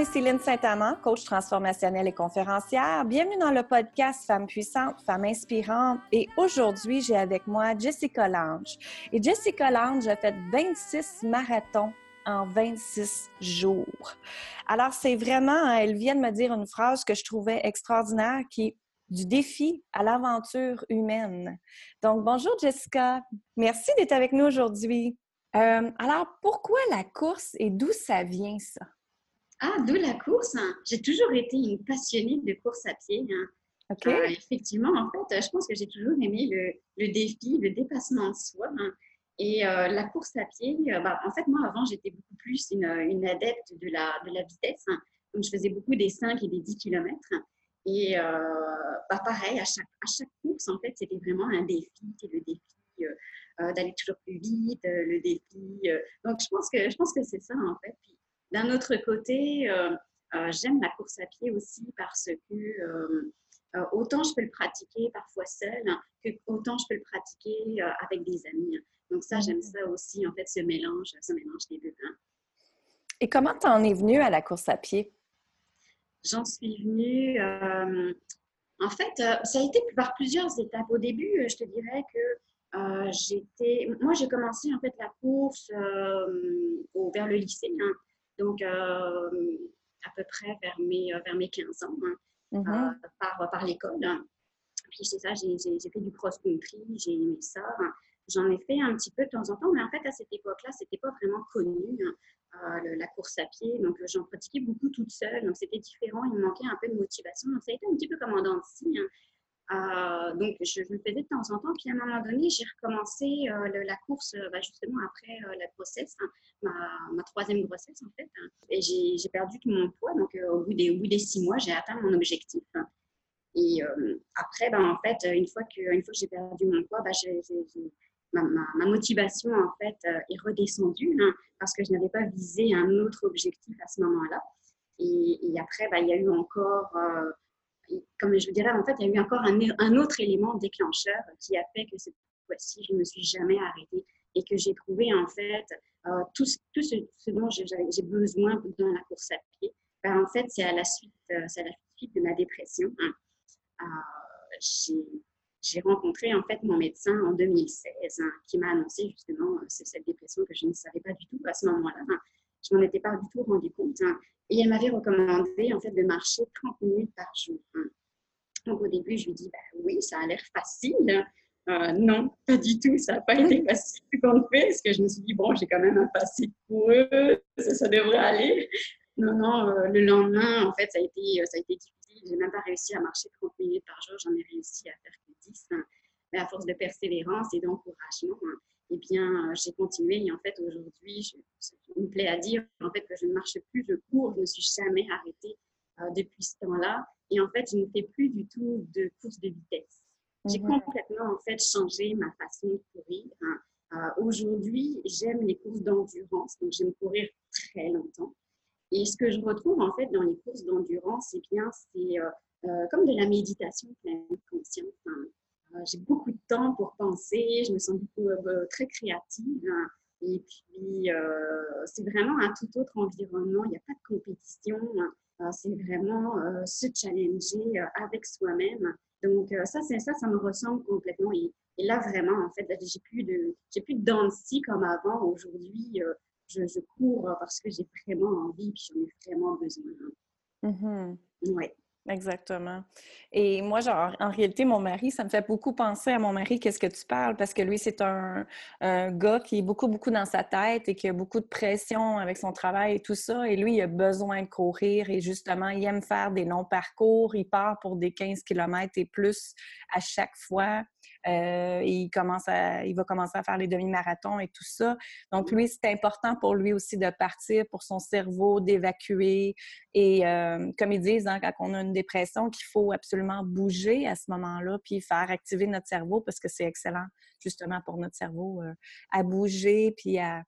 Lynne Saint-Amand, coach transformationnelle et conférencière. Bienvenue dans le podcast Femmes puissantes, Femmes inspirantes. Et aujourd'hui, j'ai avec moi Jessica Lange. Et Jessica Lange a fait 26 marathons en 26 jours. Alors, c'est vraiment, elle vient de me dire une phrase que je trouvais extraordinaire qui est du défi à l'aventure humaine. Donc, bonjour Jessica. Merci d'être avec nous aujourd'hui. Euh, alors, pourquoi la course et d'où ça vient ça? Ah, d'où la course. Hein. J'ai toujours été une passionnée de course à pied. Hein. Euh, effectivement, en fait, je pense que j'ai toujours aimé le, défi, le dépassement de soi. Hein. Et euh, la course à pied, euh, bah, en fait, moi, avant, j'étais beaucoup plus une, une, adepte de la, de la vitesse. Donc, je faisais beaucoup des 5 et des 10 km. Et bah, pareil, à chaque, à chaque course, en fait, c'était vraiment un défi. C'était le défi d'aller toujours plus vite, le défi. donc, je pense que, je pense que c'est ça, en fait. D'un autre côté, euh, euh, j'aime la course à pied aussi parce que euh, autant je peux le pratiquer parfois seul, que autant je peux le pratiquer avec des amis. Donc ça, j'aime ça aussi, en fait, ce mélange, ce mélange des deux. Hein. Et comment t'en es venue à la course à pied? J'en suis venue, en fait, ça a été par plusieurs étapes. Au début, je te dirais que j'étais, moi, j'ai commencé en fait la course vers le lycée. Hein. Donc, euh, à peu près vers mes, euh, vers mes 15 ans, hein, mm-hmm. euh, par, par l'école. Puis c'est ça, j'ai fait du cross-country, j'ai aimé ça. J'en ai fait un petit peu de temps en temps, mais en fait, à cette époque-là, c'était pas vraiment connu, hein, la course à pied. Donc, j'en pratiquais beaucoup toute seule. Donc, c'était différent. Il me manquait un peu de motivation. Donc, ça a été un petit peu comme en dents hein. Euh, donc, je, le faisais de temps en temps. Puis, à un moment donné, j'ai recommencé euh, la course euh, bah, justement après la grossesse, hein, ma, troisième grossesse en fait. Hein. et j'ai perdu tout mon poids. Donc, au, bout des, six mois, j'ai atteint mon objectif. Et après, ben, en fait, une fois que, j'ai perdu mon poids, ben, ma, motivation en fait est redescendue hein, parce que je n'avais pas visé un autre objectif à ce moment-là. Et, après, ben, il y a eu encore comme je vous dirais, en fait, il y a eu encore un, autre élément déclencheur qui a fait que cette fois-ci, je ne me suis jamais arrêtée et que j'ai trouvé, en fait, euh, tout, ce, dont j'ai besoin dans la course à pied. Ben, en fait, c'est à la suite, euh, c'est à la suite de ma dépression. Hein. Euh, j'ai rencontré en fait mon médecin en 2016 hein, qui m'a annoncé justement cette dépression que je ne savais pas du tout à ce moment-là. Hein. Je m'en étais pas du tout rendu compte. Et elle m'avait recommandé en fait de marcher 30 minutes par jour. Hein. Donc au début, je lui dis ben, oui, ça a l'air facile. Euh, non, pas du tout, ça n'a pas été facile qu'on fait, parce que je me suis dit, bon, j'ai quand même un passé pour eux, ça, devrait aller. Non, non, euh, le lendemain, en fait, ça a été, ça a été difficile. Je n'ai même pas réussi à marcher 30 minutes par jour, j'en ai réussi à faire que 10. Hein. Mais à force de persévérance et d'encouragement, hein, eh bien, j'ai continué. Et en fait, aujourd'hui, je, me plaît à dire en fait, que je ne marche plus, je cours, je ne me suis jamais arrêtée euh, depuis ce temps-là. Et en fait, je ne fais plus du tout de course de vitesse. J'ai complètement en fait changé ma façon de courir. Hein. Euh, aujourd'hui, j'aime les courses d'endurance, donc j'aime courir très longtemps. Et ce que je retrouve en fait dans les courses d'endurance, eh bien, c'est euh, comme de la méditation pleine conscience. Hein. J'ai beaucoup de temps pour penser, je me sens beaucoup, très créative. Hein. Et puis, euh, c'est vraiment un tout autre environnement. Il n'y a pas de compétition. Hein. Euh, c'est vraiment euh, se challenger avec soi-même. Donc, ça, c'est ça, ça me ressemble complètement. Et, là, vraiment, en fait, j'ai plus de, j'ai plus de danse comme avant. Aujourd'hui, je, je, cours parce que j'ai vraiment envie, puis j'en ai vraiment besoin. Mm Ouais. Exactement. Et moi, genre, en réalité, mon mari, ça me fait beaucoup penser à mon mari, qu'est-ce que tu parles, parce que lui, c'est un, gars qui est beaucoup, beaucoup dans sa tête et qui a beaucoup de pression avec son travail et tout ça. Et lui, il a besoin de courir et justement, il aime faire des longs parcours. Il part pour des 15 km et plus à chaque fois. Euh, il, commence à, il va commencer à faire les demi-marathons et tout ça. Donc, lui, c'est important pour lui aussi de partir, pour son cerveau, d'évacuer. Et euh, comme ils disent, hein, quand on a une dépression, qu'il faut absolument bouger à ce moment-là, puis faire activer notre cerveau parce que c'est excellent justement pour notre cerveau euh, à bouger, puis à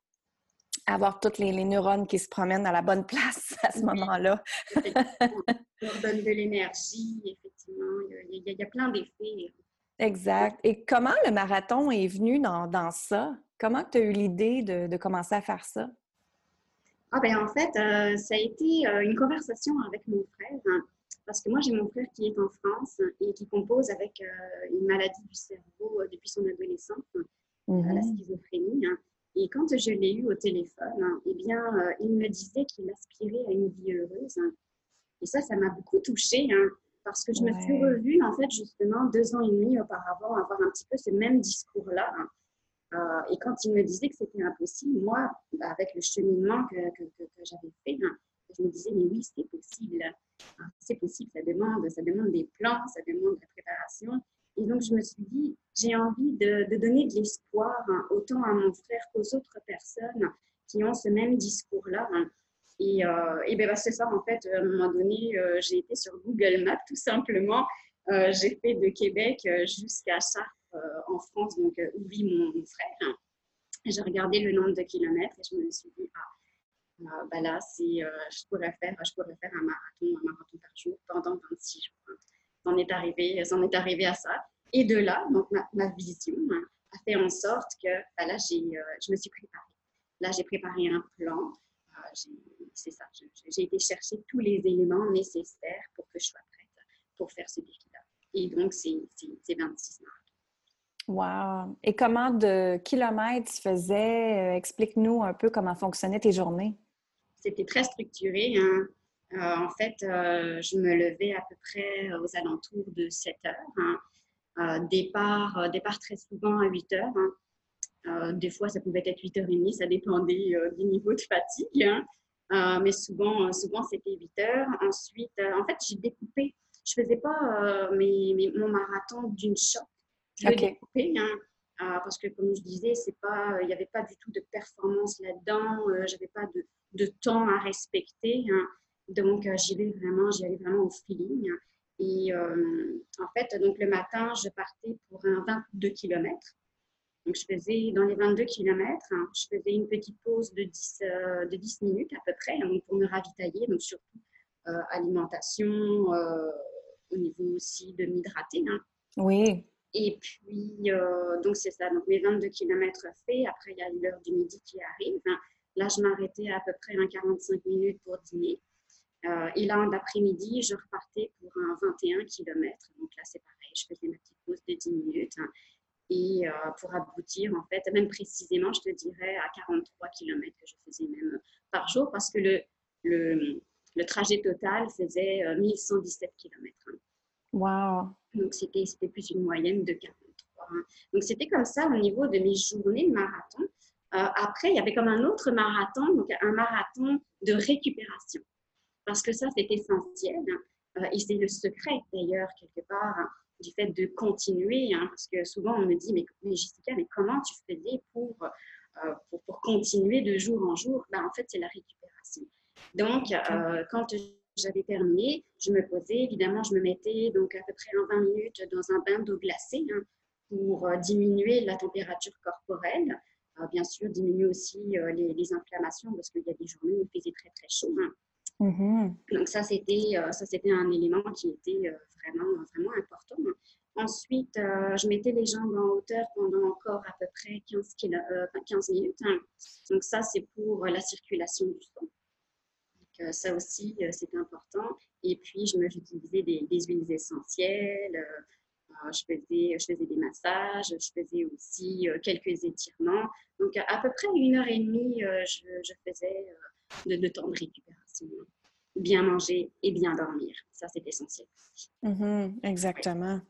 avoir toutes les, neurones qui se promènent à la bonne place à ce moment-là. Ça donne de l'énergie, effectivement. Il y, a, il y a plein d'effets. Exact. Et comment le marathon est venu dans, ça? Comment tu as eu l'idée de, commencer à faire ça? Ah ben en fait, ça a été une conversation avec mon frère. Hein, parce que moi, j'ai mon frère qui est en France et qui compose avec une maladie du cerveau depuis son adolescence, la mm-hmm. schizophrénie. Hein. Et quand je l'ai eu au téléphone, hein, eh bien, il me disait qu'il aspirait à une vie heureuse. Et ça, ça m'a beaucoup touchée, hein, parce que je me suis revue, en fait, justement, deux ans et demi auparavant, avoir un petit peu ce même discours-là. Hein. Euh, et quand il me disait que c'était impossible, moi, bah, avec le cheminement que, que, j'avais fait, hein, je me disais, mais oui, c'est possible. Ah, c'est possible, ça demande, ça demande des plans, ça demande de la préparation. Et donc, je me suis dit, j'ai envie de, de, donner de l'espoir autant à mon frère qu'aux autres personnes qui ont ce même discours-là. Et, euh, et ben, bah, c'est ça, en fait, à un moment donné, euh, j'ai été sur Google Maps tout simplement. Euh, j'ai fait de Québec jusqu'à Chartres en France, donc où vit mon, frère. J'ai regardé le nombre de kilomètres et je me suis dit, ah, bah là, je, pourrais faire, je pourrais faire un marathon, un marathon par jour pendant 26 jours. C'en est arrivé, est arrivé à ça. Et de là, donc ma, vision hein, a fait en sorte que bah là, je me suis préparée. Là, j'ai préparé un plan c'est ça, j'ai été chercher tous les éléments nécessaires pour que je sois prête pour faire ce défi-là. Et donc, c'est 26 mars. Wow! Et comment de kilomètres tu faisais? Euh, explique-nous un peu comment fonctionnaient tes journées? C'était très structuré. Hein. Euh, en fait, euh, je me levais à peu près aux alentours de 7 heures. Hein. départ, départ très souvent à 8 heures. Hein. Des fois, ça pouvait être 8h30, ça dépendait du niveau de fatigue. Euh, mais souvent, euh, souvent c'était 8 heures. Ensuite, euh, en fait, j'ai découpé. Je ne faisais pas mon marathon d'une shot. Je l'ai découpé. Hein, parce que, comme je disais, il n'y avait pas du tout de performance là-dedans. je n'avais pas de, de, temps à respecter. Hein. donc, j'y vais vraiment, j'y allais vraiment au feeling. Hein. Et en fait, donc le matin, je partais pour un 22 km. Donc, je faisais dans les 22 km, hein, je faisais une petite pause de 10, euh, de 10 minutes à peu près hein, pour me ravitailler, donc surtout euh, alimentation, euh, au niveau aussi de m'hydrater. Hein. Oui. Et puis, donc c'est ça, donc mes 22 km faits, après il y a l'heure du midi qui arrive. Là, je m'arrêtais à peu près un 45 minutes pour dîner. et là, l'après-midi, je repartais pour un 21 km. Donc là, c'est pareil, je faisais ma petite pause de 10 minutes et euh, pour aboutir, en fait, même précisément, je te dirais, à 43 km que je faisais même par jour parce que le, le, le trajet total faisait 1117 km. Wow! Donc, c'était plus une moyenne de 43. Hein. Donc, c'était comme ça au niveau de mes journées de marathon. Euh, après, il y avait comme un autre marathon, donc un marathon de récupération. Parce que ça, c'est essentiel. Hein. Euh, et c'est le secret, d'ailleurs, quelque part, hein du fait de continuer, hein, parce que souvent on me dit, mais, Jessica, mais comment tu faisais pour, euh, pour, pour, continuer de jour en jour? Ben, En fait, c'est la récupération. Donc, euh, quand j'avais terminé, je me posais, évidemment, je me mettais donc à peu près en 20 minutes dans un bain d'eau glacée hein, pour euh, diminuer la température corporelle. bien sûr, diminuer aussi les, les, inflammations parce qu'il y a des journées où il faisait très très chaud. Hein. Mm-hmm. Donc ça, c'était ça c'était un élément qui était vraiment, vraiment important. Ensuite, euh, je mettais les jambes en hauteur pendant encore à peu près 15, 15 euh, minutes. Hein. Donc ça, c'est pour la circulation du sang. Donc, euh, ça aussi, c'est important. Et puis, je j'utilisais des, huiles essentielles. je, faisais, je faisais des massages. Je faisais aussi quelques étirements. Donc, à peu près une heure et demie, je, je, faisais de, de temps de récupération bien manger et bien dormir. Ça, c'est essentiel. Mm-hmm, exactement.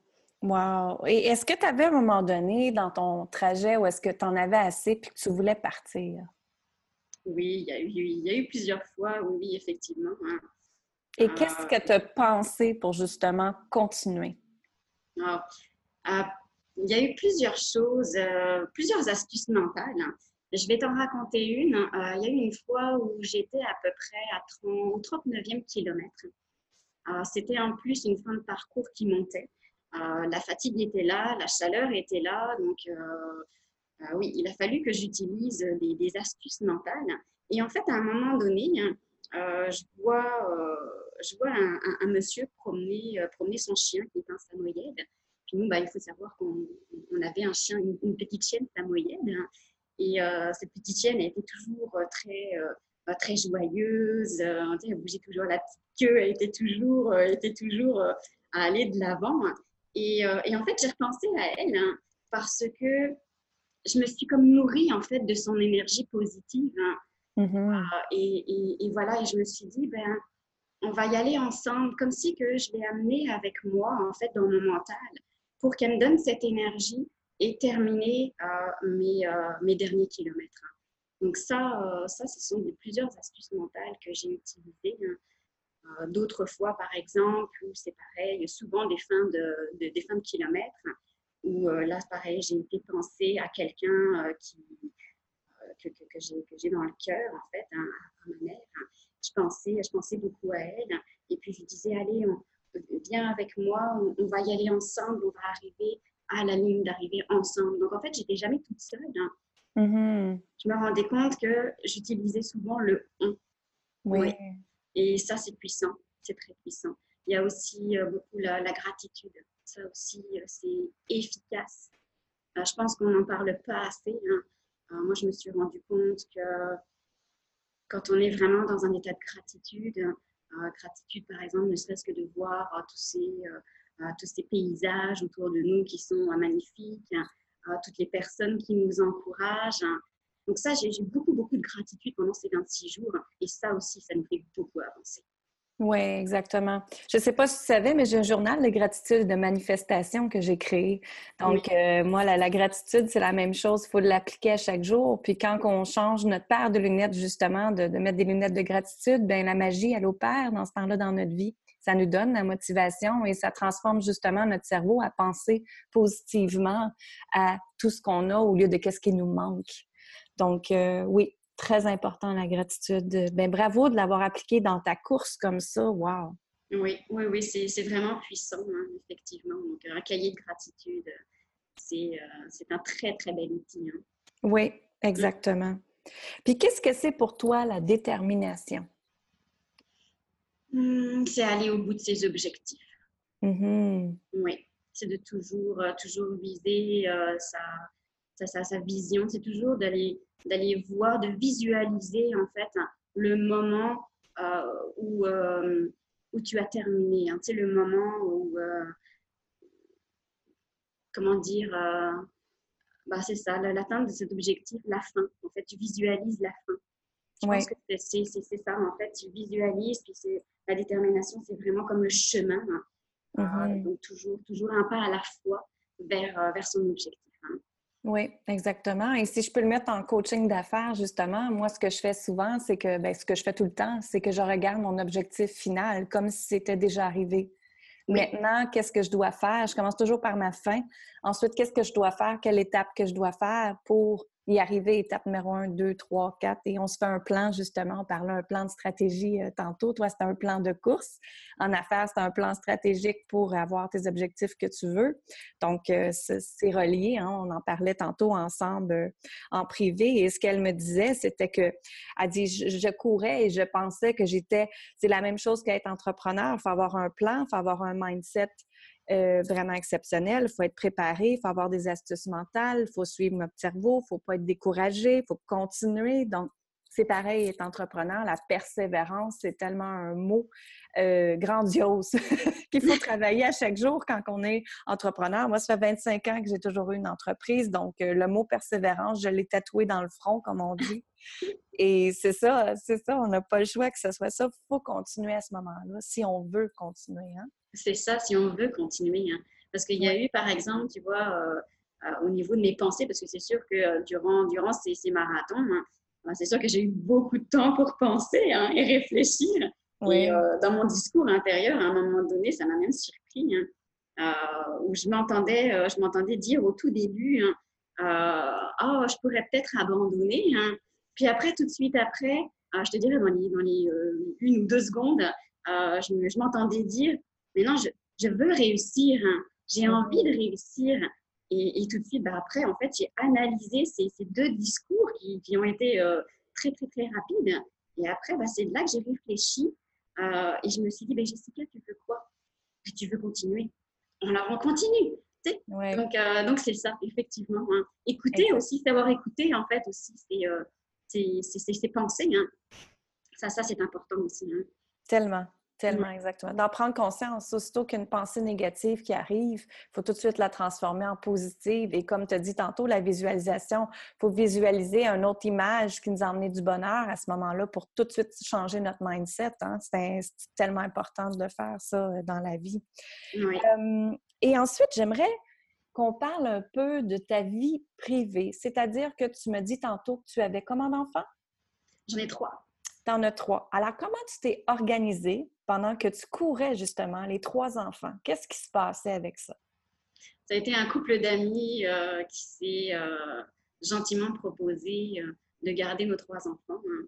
Wow! Et est-ce que tu avais à un moment donné dans ton trajet ou est-ce que tu en avais assez puis que tu voulais partir? Oui, il y a eu, il y a eu plusieurs fois, oui, effectivement. Hein. Et qu'est-ce que tu as pensé pour justement continuer? Ah, ah, il y a eu plusieurs choses, euh, plusieurs astuces mentales. Hein. Je vais t'en raconter une. Euh, il y a eu une fois où j'étais à peu près à 30, au 39e kilomètre. Euh, c'était en plus une fin de parcours qui montait. Euh, la fatigue était là, la chaleur était là. Donc, oui, il a fallu que j'utilise des, astuces mentales. Et en fait, à un moment donné, je vois, un, monsieur promener, promener son chien qui est un samoyède. Puis nous, bah, il faut savoir qu'on avait un chien, une, petite chienne samoyède. Et euh, cette petite chienne, elle était toujours euh, très, très joyeuse, elle bougeait toujours la petite queue, elle était toujours, était toujours à aller de l'avant. Et, et, en fait, j'ai repensé à elle hein, parce que je me suis comme nourrie en fait de son énergie positive. Hein. Mm-hmm. et, et, voilà, et je me suis dit, ben, on va y aller ensemble, comme si que je l'ai amenée avec moi en fait dans mon mental pour qu'elle me donne cette énergie et terminer euh, mes, euh, derniers kilomètres. Donc ça, euh, ça, ce sont plusieurs astuces mentales que j'ai utilisées. Hein. D'autres fois, par exemple, où c'est pareil, souvent des fins de, des fins de kilomètres, où là, pareil, j'ai été penser à quelqu'un que, que, j'ai dans le cœur, en fait, hein, à ma mère. Je pensais, je pensais beaucoup à elle. Et puis, je disais, allez, viens avec moi, on, va y aller ensemble, on va arriver à la ligne d'arrivée ensemble. Donc, en fait, j'étais jamais toute seule. Hein. Mm-hmm. Je me rendais compte que j'utilisais souvent le on. Oui. Et ça, c'est puissant. C'est très puissant. Il y a aussi euh, beaucoup la, gratitude. Ça aussi, euh, c'est efficace. Euh, je pense qu'on n'en parle pas assez. Hein. moi, je me suis rendu compte que quand on est vraiment dans un état de gratitude, euh, gratitude par exemple, ne serait-ce que de voir euh, tous, ces, euh, tous ces paysages autour de nous qui sont magnifiques, toutes les personnes qui nous encouragent. Donc ça, j'ai beaucoup, beaucoup de gratitude pendant ces 26 jours et ça aussi, ça nous fait beaucoup avancer. Oui, exactement. Je ne sais pas si tu savais, mais j'ai un journal de gratitude, de manifestation que j'ai créé. Donc, euh, moi, la, gratitude, c'est la même chose. Il faut l'appliquer à chaque jour. Puis quand on change notre paire de lunettes, justement, de, mettre des lunettes de gratitude, bien, la magie, elle opère dans ce temps-là dans notre vie. Ça nous donne la motivation et ça transforme justement notre cerveau à penser positivement à tout ce qu'on a au lieu de qu'est-ce qui nous manque. Donc, euh, oui, très important, la gratitude. Ben, bravo de l'avoir appliqué dans ta course comme ça. Wow! Oui, oui, oui, c'est vraiment puissant, hein, effectivement. Donc, un cahier de gratitude, c'est euh, un très, très bel outil. Hein. Oui, exactement. Puis, qu'est-ce que c'est pour toi la détermination? Mmh, c'est aller au bout de ses objectifs. Mm-hmm. Oui, c'est de toujours, euh, toujours viser euh, sa, sa, sa, vision. C'est toujours d'aller d'aller voir, de visualiser en fait le moment euh, où, euh, où tu as terminé. Hein. Tu sais, le moment où, comment dire, bah, c'est ça, l'atteinte de cet objectif, la fin. En fait, tu visualises la fin. Je pense que c'est ça, en fait, tu visualises, puis c'est la détermination, c'est vraiment comme le chemin. Hein. Mm-hmm. donc, toujours, toujours un pas à la fois vers, vers son objectif. Oui, exactement. Et si je peux le mettre en coaching d'affaires, justement, moi, ce que je fais souvent, c'est que, ben, ce que je fais tout le temps, c'est que je regarde mon objectif final comme si c'était déjà arrivé. Maintenant, qu'est-ce que je dois faire? Je commence toujours par ma fin. Ensuite, qu'est-ce que je dois faire? Quelle étape que je dois faire pour y arriver, étape numéro 1, 2, 3, 4, et on se fait un plan, justement, on parlait un plan de stratégie euh, tantôt. Toi, c'est un plan de course. En affaires, c'est un plan stratégique pour avoir tes objectifs que tu veux. Donc, euh, c'est relié, hein. on en parlait tantôt ensemble euh, en privé. Et ce qu'elle me disait, c'était que, elle dit, je, courais et je pensais que j'étais, c'est la même chose qu'être entrepreneur. Il faut avoir un plan, il faut avoir un mindset euh, vraiment exceptionnel. Il faut être préparé, il faut avoir des astuces mentales, il faut suivre notre cerveau, il ne faut pas être découragé, il faut continuer. Donc, c'est pareil, être entrepreneur, la persévérance, c'est tellement un mot euh, grandiose qu'il faut travailler à chaque jour quand on est entrepreneur. Moi, ça fait 25 ans que j'ai toujours eu une entreprise, donc euh, le mot persévérance, je l'ai tatoué dans le front, comme on dit. Et c'est ça, c'est ça, on n'a pas le choix que ce soit ça. Il faut continuer à ce moment-là si on veut continuer. Hein? C'est ça si on veut continuer. Hein. Parce qu'il y a eu, par exemple, tu vois, euh, euh, au niveau de mes pensées, parce que c'est sûr que euh, durant, durant ces, ces marathons, hein, c'est sûr que j'ai eu beaucoup de temps pour penser hein, et réfléchir. Et dans mon discours intérieur, à un moment donné, ça m'a même surpris, où je m'entendais, je m'entendais dire au tout début, oh, je pourrais peut-être abandonner. Puis après, tout de suite après, je te dirais dans les, dans les une ou deux secondes, je, je m'entendais dire Maintenant, je, je veux réussir. Hein. J'ai envie de réussir. Et, et, tout de suite, bah, après, en fait, j'ai analysé ces, ces, deux discours qui, qui ont été euh, très, très, très rapides. Et après, bah, c'est là que j'ai réfléchi. Euh, et je me suis dit, bah, Jessica, tu veux quoi? Tu veux continuer Alors, on continue. Donc, euh, donc c'est ça, effectivement. Hein. Écouter aussi, savoir écouter, en fait, aussi, c'est ses pensées. Hein. ça, ça c'est important aussi. Hein. Tellement. Tellement, exactement. D'en prendre conscience, aussitôt qu'une pensée négative qui arrive, il faut tout de suite la transformer en positive. Et comme tu as dit tantôt, la visualisation, il faut visualiser une autre image qui nous a emmené du bonheur à ce moment-là pour tout de suite changer notre mindset. Hein. C'est tellement important de faire ça euh, dans la vie. et ensuite, j'aimerais qu'on parle un peu de ta vie privée, c'est-à-dire que tu me dis tantôt que tu avais combien d'enfants? J'en ai trois. Tu en as trois. Alors, comment tu t'es organisée pendant que tu courais justement les trois enfants? Qu'est-ce qui se passait avec ça? Ça a été un couple d'amis euh, qui s'est euh, gentiment proposé euh, de garder nos trois enfants. Hein.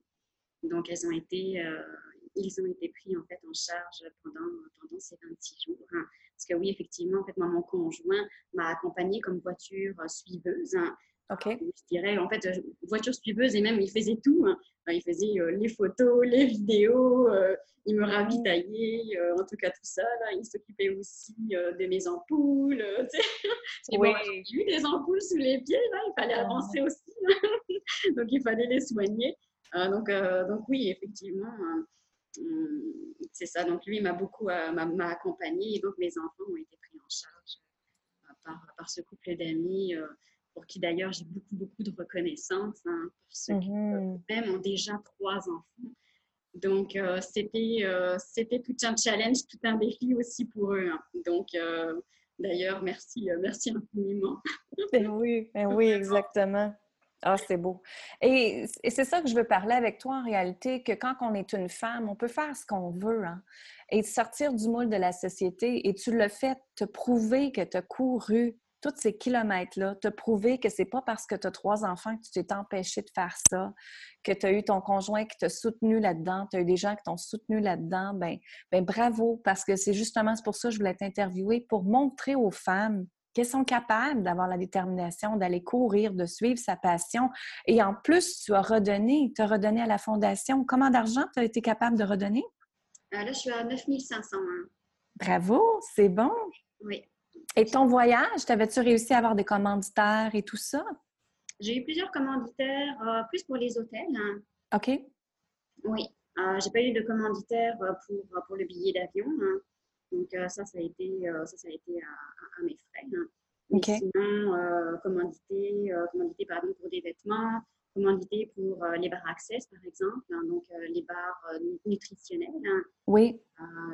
Donc, elles ont été, ils ont été pris en fait en charge pendant, pendant ces 26 jours. Hein. Parce que oui, effectivement, en fait, mon conjoint m'a accompagnée comme voiture suiveuse. Hein. OK. Je dirais, en fait, voiture suiveuse et même, il faisait tout. Hein. Il faisait euh, les photos, les vidéos, euh, il me ravitaillait, euh, en tout cas tout ça. Là. Il s'occupait aussi de mes ampoules. oui. j'ai eu des ampoules sous les pieds, là. il fallait ah. avancer aussi. donc, il fallait les soigner. donc, donc, oui, effectivement, hum, c'est ça. Donc, lui m'a beaucoup m'a accompagné et donc mes enfants ont été pris en charge par, par ce couple d'amis pour qui d'ailleurs j'ai beaucoup, beaucoup de reconnaissance, hein, parce qu'ils mmh même ont déjà trois enfants. Donc, euh, c'était, euh, c'était tout un challenge, tout un défi aussi pour eux. Hein. Donc, euh, d'ailleurs, merci, merci infiniment. Ben oui, ben oui, exactement. Ah, c'est beau. Et, c'est ça que je veux parler avec toi en réalité, que quand on est une femme, on peut faire ce qu'on veut, hein, et sortir du moule de la société. Et tu le fais, te prouver que tu as couru tous ces kilomètres-là, te prouver que c'est pas parce que tu as trois enfants que tu t'es empêché de faire ça, que tu as eu ton conjoint qui t'a soutenu là-dedans, tu as eu des gens qui t'ont soutenu là-dedans, ben, ben bravo, parce que c'est justement pour ça que je voulais t'interviewer, pour montrer aux femmes qu'elles sont capables d'avoir la détermination d'aller courir, de suivre sa passion. Et en plus, tu as redonné, tu as redonné à la fondation. Comment d'argent tu as été capable de redonner? Euh, là, je suis à 9500. Bravo, c'est bon. Oui. Et ton voyage, t'avais-tu réussi à avoir des commanditaires et tout ça? J'ai eu plusieurs commanditaires, euh, plus pour les hôtels. Hein. OK. Oui. Euh, j'ai pas eu de commanditaire euh, pour, pour le billet d'avion. Hein. Donc, ça, ça a été, ça, ça a été à, mes frais. Hein. OK. sinon, commandité, commandité pardon, pour des vêtements, commandité pour euh, les bars Access, par exemple, hein, donc euh, les bars euh, nutritionnels. Hein. Oui.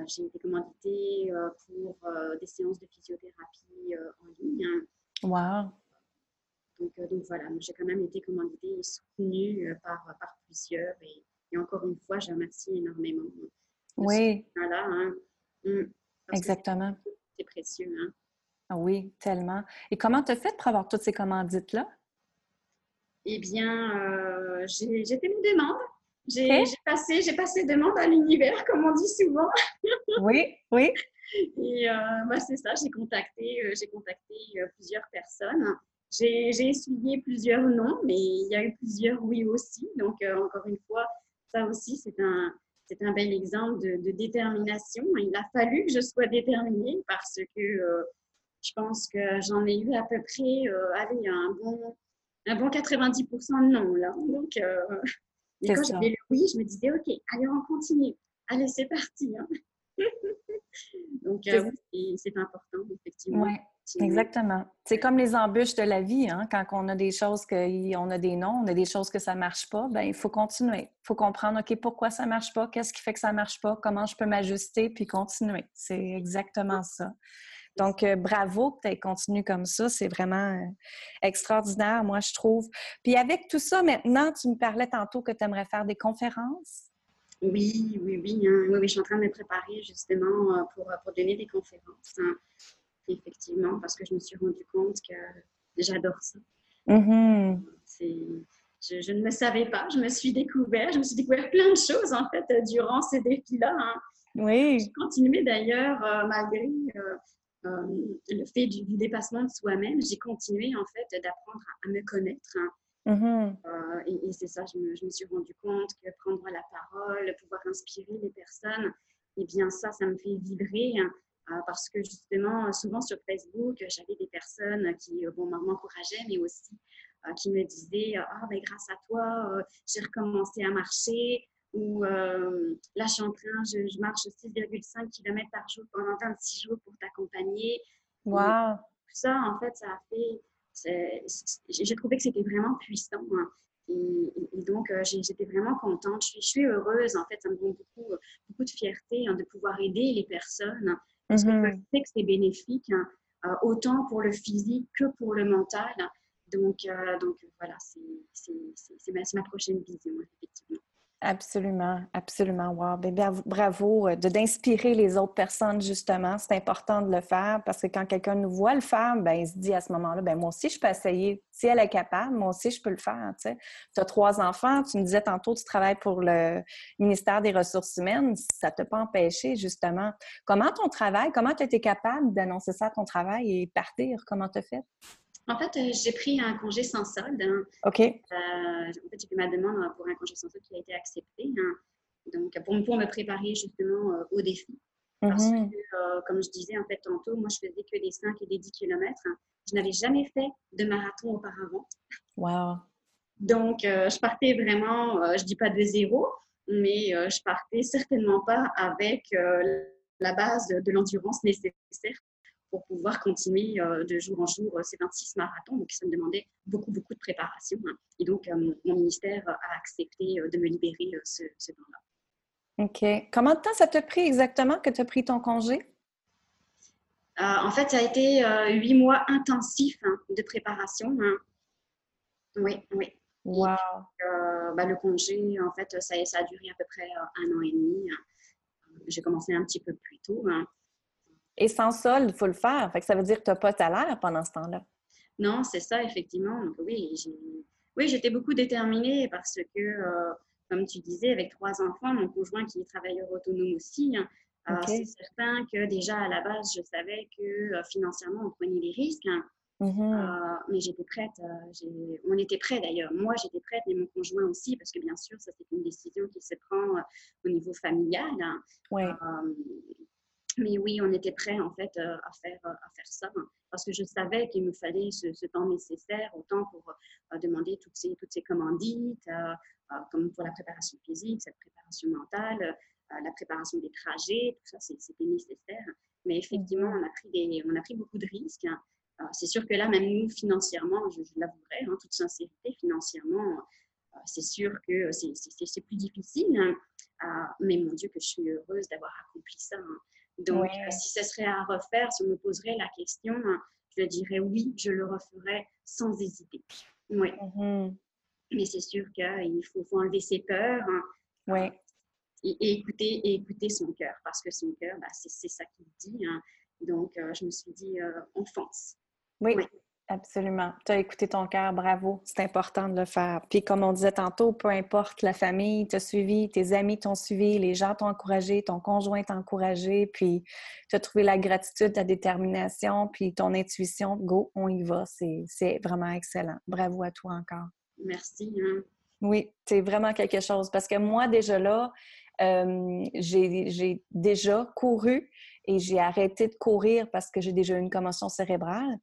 J'ai été commanditée pour des séances de physiothérapie en ligne. Hein. Wow. Donc, donc voilà, j'ai quand même été commanditée et soutenue par, par plusieurs. Et, et, encore une fois, je remercie énormément. Oui. Voilà. Mm. Exactement. C'est précieux. Ah oui, tellement. Et comment tu as fait pour avoir toutes ces commandites-là? Eh bien, euh, j'ai fait une demande. J'ai passé, passé demande à l'univers, comme on dit souvent. oui, oui. Et euh, bah, c'est ça, j'ai contacté, euh, j'ai contacté plusieurs personnes. J'ai essuyé plusieurs noms, mais il y a eu plusieurs oui aussi. Donc, encore une fois, ça aussi, c'est un, c'est un bel exemple de, de, détermination. Il a fallu que je sois déterminée parce que je pense que j'en ai eu à peu près, allez, un bon un bon 90% de non, là. Donc, euh, quand j'avais le oui, je me disais, OK, allez, on continue. Allez, c'est parti. Hein. Donc, euh, c'est important, effectivement. Oui, exactement. C'est comme les embûches de la vie. Hein? Quand on a des choses que on a des non, on a des choses que ça ne marche pas, ben il faut continuer. Il faut comprendre, OK, pourquoi ça ne marche pas? Qu'est-ce qui fait que ça ne marche pas? Comment je peux m'ajuster? Puis continuer? C'est exactement ça. Donc, euh, bravo que tu aies continué comme ça. C'est vraiment euh, extraordinaire, moi, je trouve. Puis avec tout ça, maintenant, tu me parlais tantôt que tu aimerais faire des conférences. Oui, oui, oui, hein. oui, oui. Je suis en train de me préparer justement euh, pour, pour donner des conférences. Hein. Effectivement, parce que je me suis rendu compte que j'adore ça. Mm-hmm. Je, je, ne me savais pas. Je me suis découvert. Je me suis découvert plein de choses, en fait, durant ces défis-là. Hein. Oui. J'ai continué d'ailleurs, malgré le fait du, dépassement de soi-même, j'ai continué en fait d'apprendre à, me connaître. Hein. Mm-hmm. Euh, et, c'est ça, je me, je me, suis rendu compte que prendre la parole, pouvoir inspirer les personnes, et eh bien ça, ça me fait vibrer. Hein. Euh, parce que justement, souvent sur Facebook, j'avais des personnes qui bon, m'encourageaient, mais aussi qui me disaient Ah, ben, grâce à toi, j'ai recommencé à marcher, ou là, je suis en train, je, marche 6,5 km par jour pendant 26 jours pour t'accompagner. Wow! Tout ça, en fait, ça a fait. J'ai trouvé que c'était vraiment puissant. Hein. Et, donc, j'étais vraiment contente. Je suis, heureuse. En fait, ça me donne beaucoup, beaucoup de fierté hein, de pouvoir aider les personnes. Parce que je mm-hmm. sais que c'est bénéfique, hein, autant pour le physique que pour le mental. Donc, donc voilà, c'est ma, ma prochaine vision, effectivement. Absolument, absolument. Wow. Ben, bravo euh, d'inspirer les autres personnes, justement. C'est important de le faire parce que quand quelqu'un nous voit le faire, ben, il se dit à ce moment-là, ben, moi aussi, je peux essayer. Si elle est capable, moi aussi, je peux le faire. Tu as trois enfants, tu me disais tantôt, tu travailles pour le ministère des Ressources humaines. Ça ne t'a pas empêché, justement. Comment ton travail, comment tu étais capable d'annoncer ça à ton travail et partir? Comment tu as fait? En fait, euh, j'ai pris un congé sans solde. Hein. OK. Euh, en fait, j'ai fait ma demande pour un congé sans solde qui a été accepté. Hein. Donc, pour, me préparer justement euh, au défi. Parce mm-hmm. que, comme je disais en fait tantôt, moi, je faisais que des 5 et des 10 km. Hein. Je n'avais jamais fait de marathon auparavant. Wow. Donc, je partais vraiment, je dis pas de zéro, mais je partais certainement pas avec la base de l'endurance nécessaire pour pouvoir continuer euh, de jour en jour euh, ces 26 marathons. Donc, ça me demandait beaucoup, beaucoup de préparation. Hein. Et donc, euh, mon ministère a accepté de me libérer ce, temps-là. OK. Comment de temps ça t'a pris exactement que tu as pris ton congé? en fait, ça a été huit mois intensifs hein, de préparation. Hein. Oui, oui. Wow. bah, le congé, en fait, ça, ça, a duré à peu près un an et demi. J'ai commencé un petit peu plus tôt. Et sans solde, il faut le faire. Fait que ça veut dire que tu n'as pas ta salaire pendant ce temps-là. Non, c'est ça, effectivement. Donc, oui, oui, j'étais beaucoup déterminée parce que, euh, comme tu disais, avec trois enfants, mon conjoint qui est travailleur autonome aussi, hein, euh, c'est certain que déjà à la base, je savais que euh, financièrement, on prenait des risques. Hein. Mm-hmm. mais j'étais prête, on était prêts d'ailleurs. Moi, j'étais prête, mais mon conjoint aussi, parce que bien sûr, ça, c'est une décision qui se prend au niveau familial. Hein. Oui. Mais oui, on était prêts en fait euh, à faire, euh, à faire ça hein, parce que je savais qu'il me fallait ce, temps nécessaire, autant pour euh, demander toutes ces, toutes ces commandites, comme pour la préparation physique, cette préparation mentale, la préparation des trajets, tout ça, c'était nécessaire. Mais effectivement, on a pris, des, on a pris beaucoup de risques. Hein. C'est sûr que là, même nous, financièrement, je, l'avouerai, en toute sincérité, financièrement, c'est sûr que c'est plus difficile. Hein. mais mon Dieu, que je suis heureuse d'avoir accompli ça. Donc, euh, si ce serait à refaire, si on me poserait la question, hein, je dirais oui, je le referais sans hésiter. Oui. Mm-hmm. Mais c'est sûr qu'il faut, enlever ses peurs. Hein. Et, écouter, et écouter son cœur, parce que son cœur, bah, c'est ça qu'il dit. Hein. Donc, euh, je me suis dit, euh, on fonce. oui. Absolument. Tu as écouté ton cœur, bravo. C'est important de le faire. Puis comme on disait tantôt, peu importe, la famille t'a suivi, tes amis t'ont suivi, les gens t'ont encouragé, ton conjoint t'a encouragé, puis tu as trouvé la gratitude, ta détermination, puis ton intuition. Go, on y va. C'est vraiment excellent. Bravo à toi encore. Merci. Hein. Oui, c'est vraiment quelque chose. Parce que moi, déjà là, euh, j'ai déjà couru et j'ai arrêté de courir parce que j'ai déjà eu une commotion cérébrale.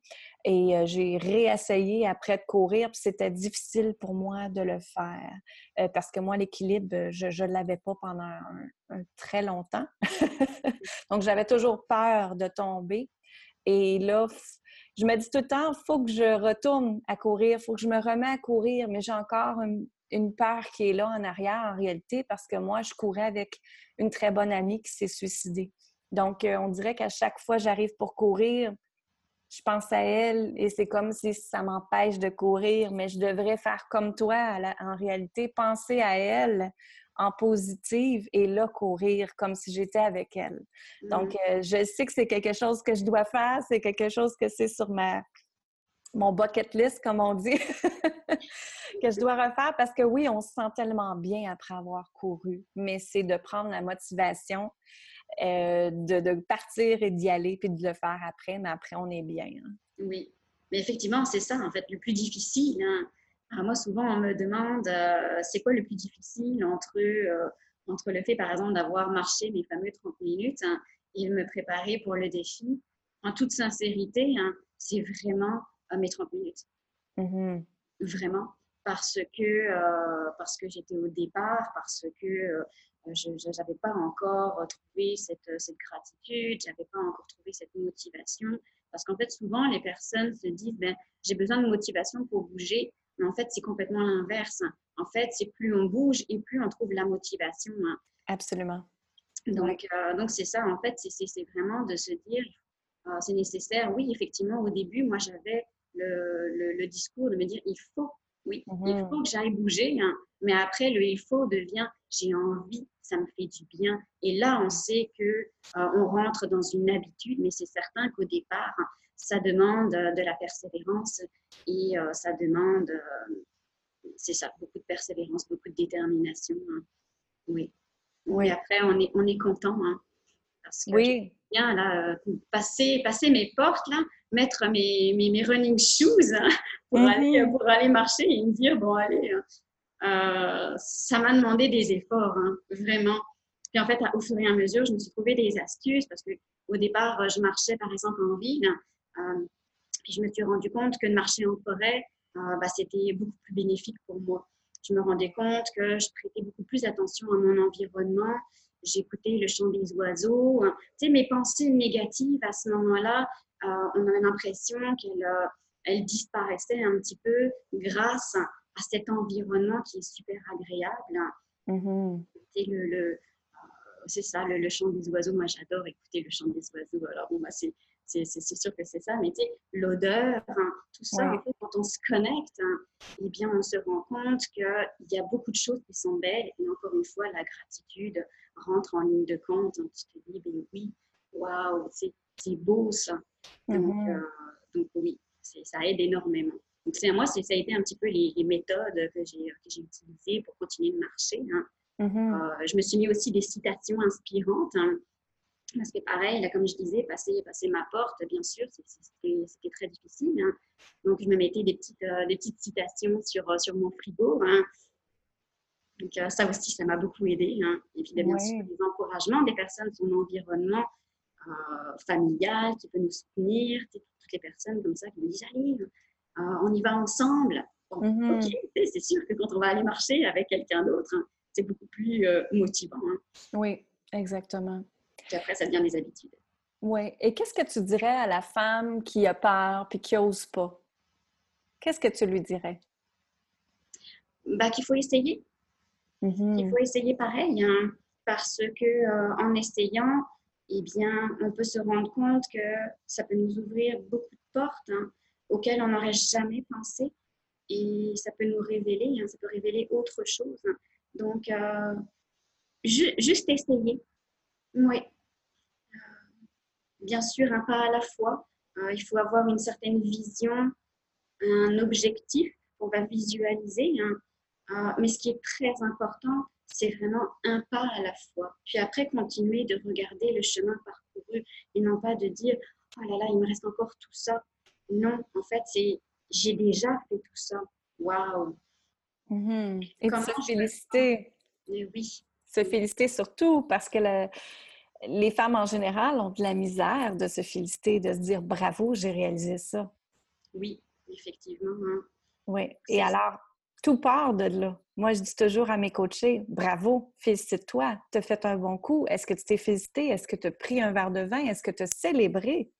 Et euh, j'ai réessayé après de courir, puis c'était difficile pour moi de le faire euh, parce que moi, l'équilibre, je ne l'avais pas pendant un, très longtemps. Donc, j'avais toujours peur de tomber. Et là, je me dis tout le temps, il faut que je retourne à courir, il faut que je me remets à courir, mais j'ai encore une, peur qui est là en arrière en réalité parce que moi, je courais avec une très bonne amie qui s'est suicidée. Donc, euh, on dirait qu'à chaque fois j'arrive pour courir, je pense à elle et c'est comme si ça m'empêche de courir, mais je devrais faire comme toi en réalité, penser à elle en positive et là courir comme si j'étais avec elle. Donc, mm. euh, je sais que c'est quelque chose que je dois faire, c'est quelque chose que c'est sur ma mon bucket list, comme on dit, que je dois refaire parce que oui, on se sent tellement bien après avoir couru, mais c'est de prendre la motivation euh, de, partir et d'y aller, puis de le faire après, mais après, on est bien. Hein. Oui, mais effectivement, c'est ça, en fait, le plus difficile. Hein. moi, souvent, on me demande, euh, c'est quoi le plus difficile entre, euh, entre le fait, par exemple, d'avoir marché mes fameux 30 minutes hein, et me préparer pour le défi. En toute sincérité, c'est vraiment mes 30 minutes. Mm-hmm. Vraiment. parce que, parce que j'étais au départ, parce que je n'avais pas encore trouvé cette, cette gratitude, je n'avais pas encore trouvé cette motivation. Parce qu'en fait, souvent, les personnes se disent, ben, j'ai besoin de motivation pour bouger. Mais en fait, c'est complètement l'inverse. En fait, c'est plus on bouge et plus on trouve la motivation. Hein. Absolument. Donc, euh, donc c'est ça, en fait, c'est vraiment de se dire, euh, c'est nécessaire. Oui, effectivement, au début, moi, j'avais le, le, discours de me dire, il faut, oui, il mm-hmm. faut que j'aille bouger. Hein. Mais après, le il faut devient, j'ai envie, ça me fait du bien. Et là, on sait que euh, on rentre dans une habitude, mais c'est certain qu'au départ, ça demande de la persévérance et ça demande, c'est ça, beaucoup de persévérance, beaucoup de détermination. Hein. Oui. Oui, après, on est, on est content. Hein, parce que oui. Bien, là, euh, passer, passer mes portes, là, mettre mes, mes, mes running shoes hein, pour, mhm. aller, pour aller marcher et me dire, bon, allez, euh, ça m'a demandé des efforts, hein, vraiment. Puis en fait, au fur et à mesure, je me suis trouvé des astuces parce que au départ, je marchais par exemple en ville. Euh, puis je me suis rendu compte que de marcher en forêt, bah, c'était beaucoup plus bénéfique pour moi je me rendais compte que je prêtais beaucoup plus attention à mon environnement. J'écoutais le chant des oiseaux. Tu sais, mes pensées négatives à ce moment-là, euh, on avait l'impression qu'elles euh, elles disparaissaient un petit peu grâce à cet environnement qui est super agréable. Mm-hmm. le, euh, c'est ça, le, chant des oiseaux. Moi, j'adore écouter le chant des oiseaux. Alors, bon, bah, c'est c'est sûr que c'est ça, mais tu sais, l'odeur, hein, tout ça, en fait, quand on se connecte, hein, eh bien, on se rend compte qu'il y a beaucoup de choses qui sont belles. Et encore une fois, la gratitude rentre en ligne de compte. Hein, tu te dis, ben oui, waouh, c'est beau ça. Donc, mm-hmm. euh, donc oui, ça aide énormément. Donc, moi, ça a été un petit peu les, méthodes que j'ai utilisées pour continuer de marcher. Mm-hmm. Euh, je me suis mis aussi des citations inspirantes. Parce que pareil, comme je disais, passer, passer ma porte, bien sûr, c'était très difficile. Hein. Donc, je me mettais des petites, euh, des petites citations sur, euh, sur mon frigo. Hein. Donc, euh, ça aussi, ça m'a beaucoup aidé. Hein. Et puis, bien sûr, les encouragements des personnes, son environnement familial qui peut nous soutenir, toutes les personnes comme ça qui me disent Allez, on y va ensemble. Mm-hmm. Ok, c'est sûr que quand on va aller marcher avec quelqu'un d'autre, c'est beaucoup plus motivant. Oui, exactement. Puis après, ça devient des habitudes. Oui. Et qu'est-ce que tu dirais à la femme qui a peur puis qui n'ose pas? Qu'est-ce que tu lui dirais? Bah, qu'il faut essayer. Mm-hmm. Il faut essayer pareil, hein, parce que euh, en essayant, eh bien, on peut se rendre compte que ça peut nous ouvrir beaucoup de portes hein, auxquelles on n'aurait jamais pensé. Et ça peut nous révéler, hein, ça peut révéler autre chose. Donc, euh, juste essayer. Oui bien sûr un pas à la fois. Euh, il faut avoir une certaine vision, un objectif qu'on va visualiser. Hein. Euh, mais ce qui est très important, c'est vraiment un pas à la fois. Puis après, continuer de regarder le chemin parcouru et non pas de dire Oh là là, il me reste encore tout ça. Non, en fait, c'est j'ai déjà fait tout ça. Waouh! Mm-hmm. Et se féliciter. oui. Se féliciter surtout parce que le, les femmes en général ont de la misère de se féliciter, de se dire bravo, j'ai réalisé ça. Oui, effectivement. Hein. Oui. Et alors, tout part de là. Moi, je dis toujours à mes coachés, bravo, félicite-toi, tu as fait un bon coup. Est-ce que tu t'es félicité? Est-ce que tu as pris un verre de vin? Est-ce que tu as célébré?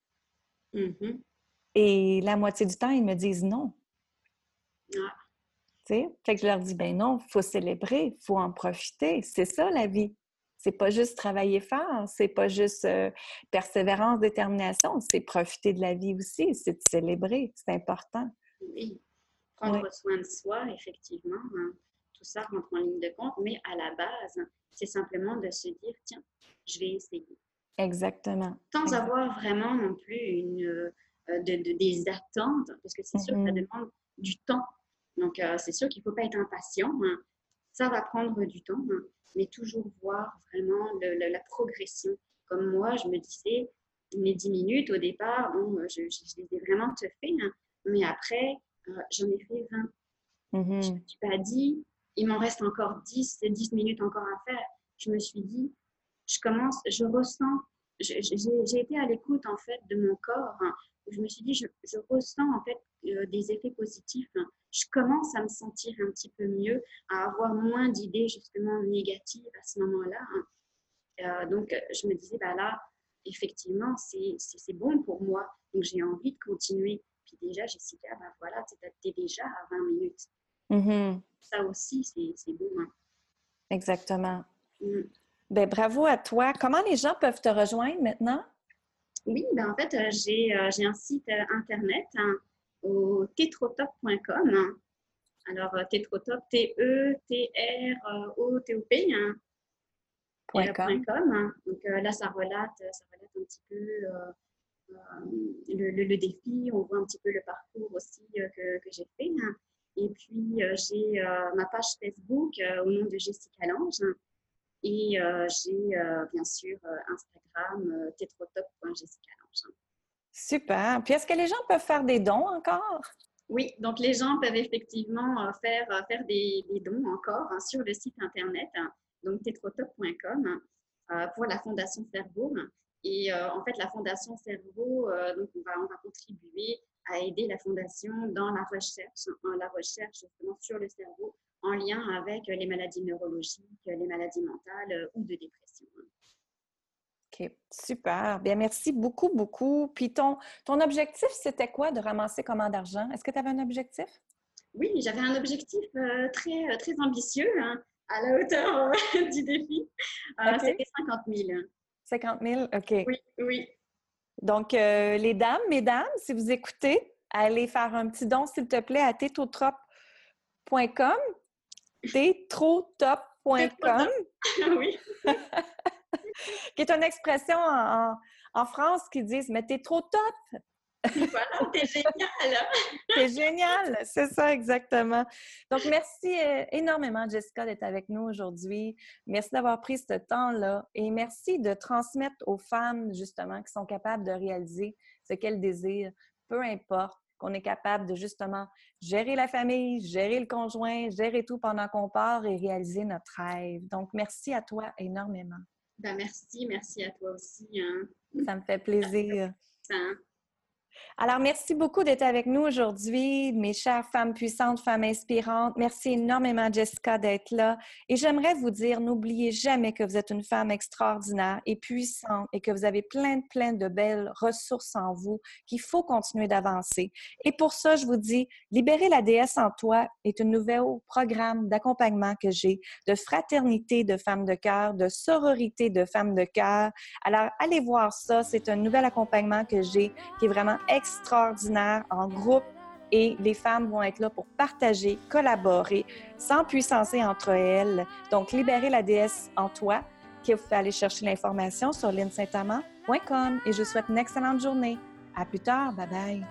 Mm-hmm. Et la moitié du temps, ils me disent non. Ah. Tu sais? Fait que je leur dis, ben non, il faut célébrer, il faut en profiter. C'est ça la vie. C'est pas juste travailler fort, c'est pas juste euh, persévérance, détermination, c'est profiter de la vie aussi, c'est de célébrer, c'est important. Oui, prendre soin de soi, effectivement, hein. tout ça rentre en ligne de compte, mais à la base, c'est simplement de se dire, tiens, je vais essayer. Exactement. Sans avoir vraiment non plus une, euh, de, des attentes, parce que c'est sûr que ça mm-hmm. demande du temps. Donc, euh, c'est sûr qu'il ne faut pas être impatient. Hein. Ça va prendre du temps. Hein mais toujours voir vraiment la progression. Comme moi, je me disais, mes 10 minutes au départ, bon, je, les ai vraiment te fait, hein. mais après, euh, j'en ai fait 20. Mm-hmm. Je ne me suis pas dit, il m'en reste encore 10, 10 minutes encore à faire. Je me suis dit, je commence, je ressens j'ai été à l'écoute en fait de mon corps. Hein, je me suis dit, je, ressens en fait euh, des effets positifs. Hein. Je commence à me sentir un petit peu mieux, à avoir moins d'idées justement négatives à ce moment-là. Hein. Euh, donc, je me disais, bah là, effectivement, c'est bon pour moi. Donc, j'ai envie de continuer. Puis déjà, Jessica, bah voilà, tu es déjà à 20 minutes. Mm-hmm. Ça aussi, c'est bon. Exactement. Mm. Ben, bravo à toi. Comment les gens peuvent te rejoindre maintenant? Oui, ben en fait, euh, euh, j'ai un site euh, internet hein, au tetrotop.com. Alors, tetrotop, T-E-T-R-O-T-O-P. Hein, hein. Donc là, ça relate, ça relate un petit peu le, défi. On voit un petit peu le parcours aussi que, que j'ai fait. Et puis, j'ai ma page Facebook au nom de Jessica Lange. Et euh, j'ai euh, bien sûr euh, Instagram, tetrotop.jessica Super. Puis est-ce que les gens peuvent faire des dons encore? Oui, donc les gens peuvent effectivement faire, faire des, dons encore hein, sur le site internet, hein, donc tetrotop.com, pour la Fondation Cerveau. Et en fait, la Fondation Cerveau, donc on va, on va contribuer à aider la Fondation dans la recherche, hein, la recherche justement sur le cerveau en lien avec les maladies neurologiques, les maladies mentales euh, ou de dépression. OK, super. Bien, merci beaucoup, beaucoup. Puis ton, ton objectif, c'était quoi de ramasser comment d'argent? Est-ce que tu avais un objectif? Oui, j'avais un objectif euh, très, euh, très ambitieux, hein, à la hauteur du défi. C'était 50 000. 50 000, OK. Oui, oui. Donc, les dames, mesdames, si vous écoutez, allez faire un petit don, s'il te plaît, à tétotrop.com tétrotop.com. oui. qui est une expression en, France qui dit Mais t'es trop top. voilà, t'es génial. t'es génial, c'est ça exactement. Donc, merci euh, énormément, Jessica, d'être avec nous aujourd'hui. Merci d'avoir pris ce temps-là et merci de transmettre aux femmes, justement, qui sont capables de réaliser ce qu'elles désirent, peu importe qu'on est capable de justement gérer la famille, gérer le conjoint, gérer tout pendant qu'on part et réaliser notre rêve. Donc, merci à toi énormément. Ben, merci, merci à toi aussi. Hein. Ça me fait plaisir. Alors, merci beaucoup d'être avec nous aujourd'hui, mes chères femmes puissantes, femmes inspirantes. Merci énormément, Jessica, d'être là. Et j'aimerais vous dire, n'oubliez jamais que vous êtes une femme extraordinaire et puissante et que vous avez plein, plein de belles ressources en vous qu'il faut continuer d'avancer. Et pour ça, je vous dis, Libérer la déesse en toi est un nouveau programme d'accompagnement que j'ai de fraternité de femmes de cœur, de sororité de femmes de cœur. Alors, allez voir ça. C'est un nouvel accompagnement que j'ai qui est vraiment extraordinaire en groupe et les femmes vont être là pour partager, collaborer, s'empuissancer entre elles. Donc, libérer la déesse en toi, que vous pouvez aller chercher l'information sur linsaintamant.com et je vous souhaite une excellente journée. À plus tard. Bye bye.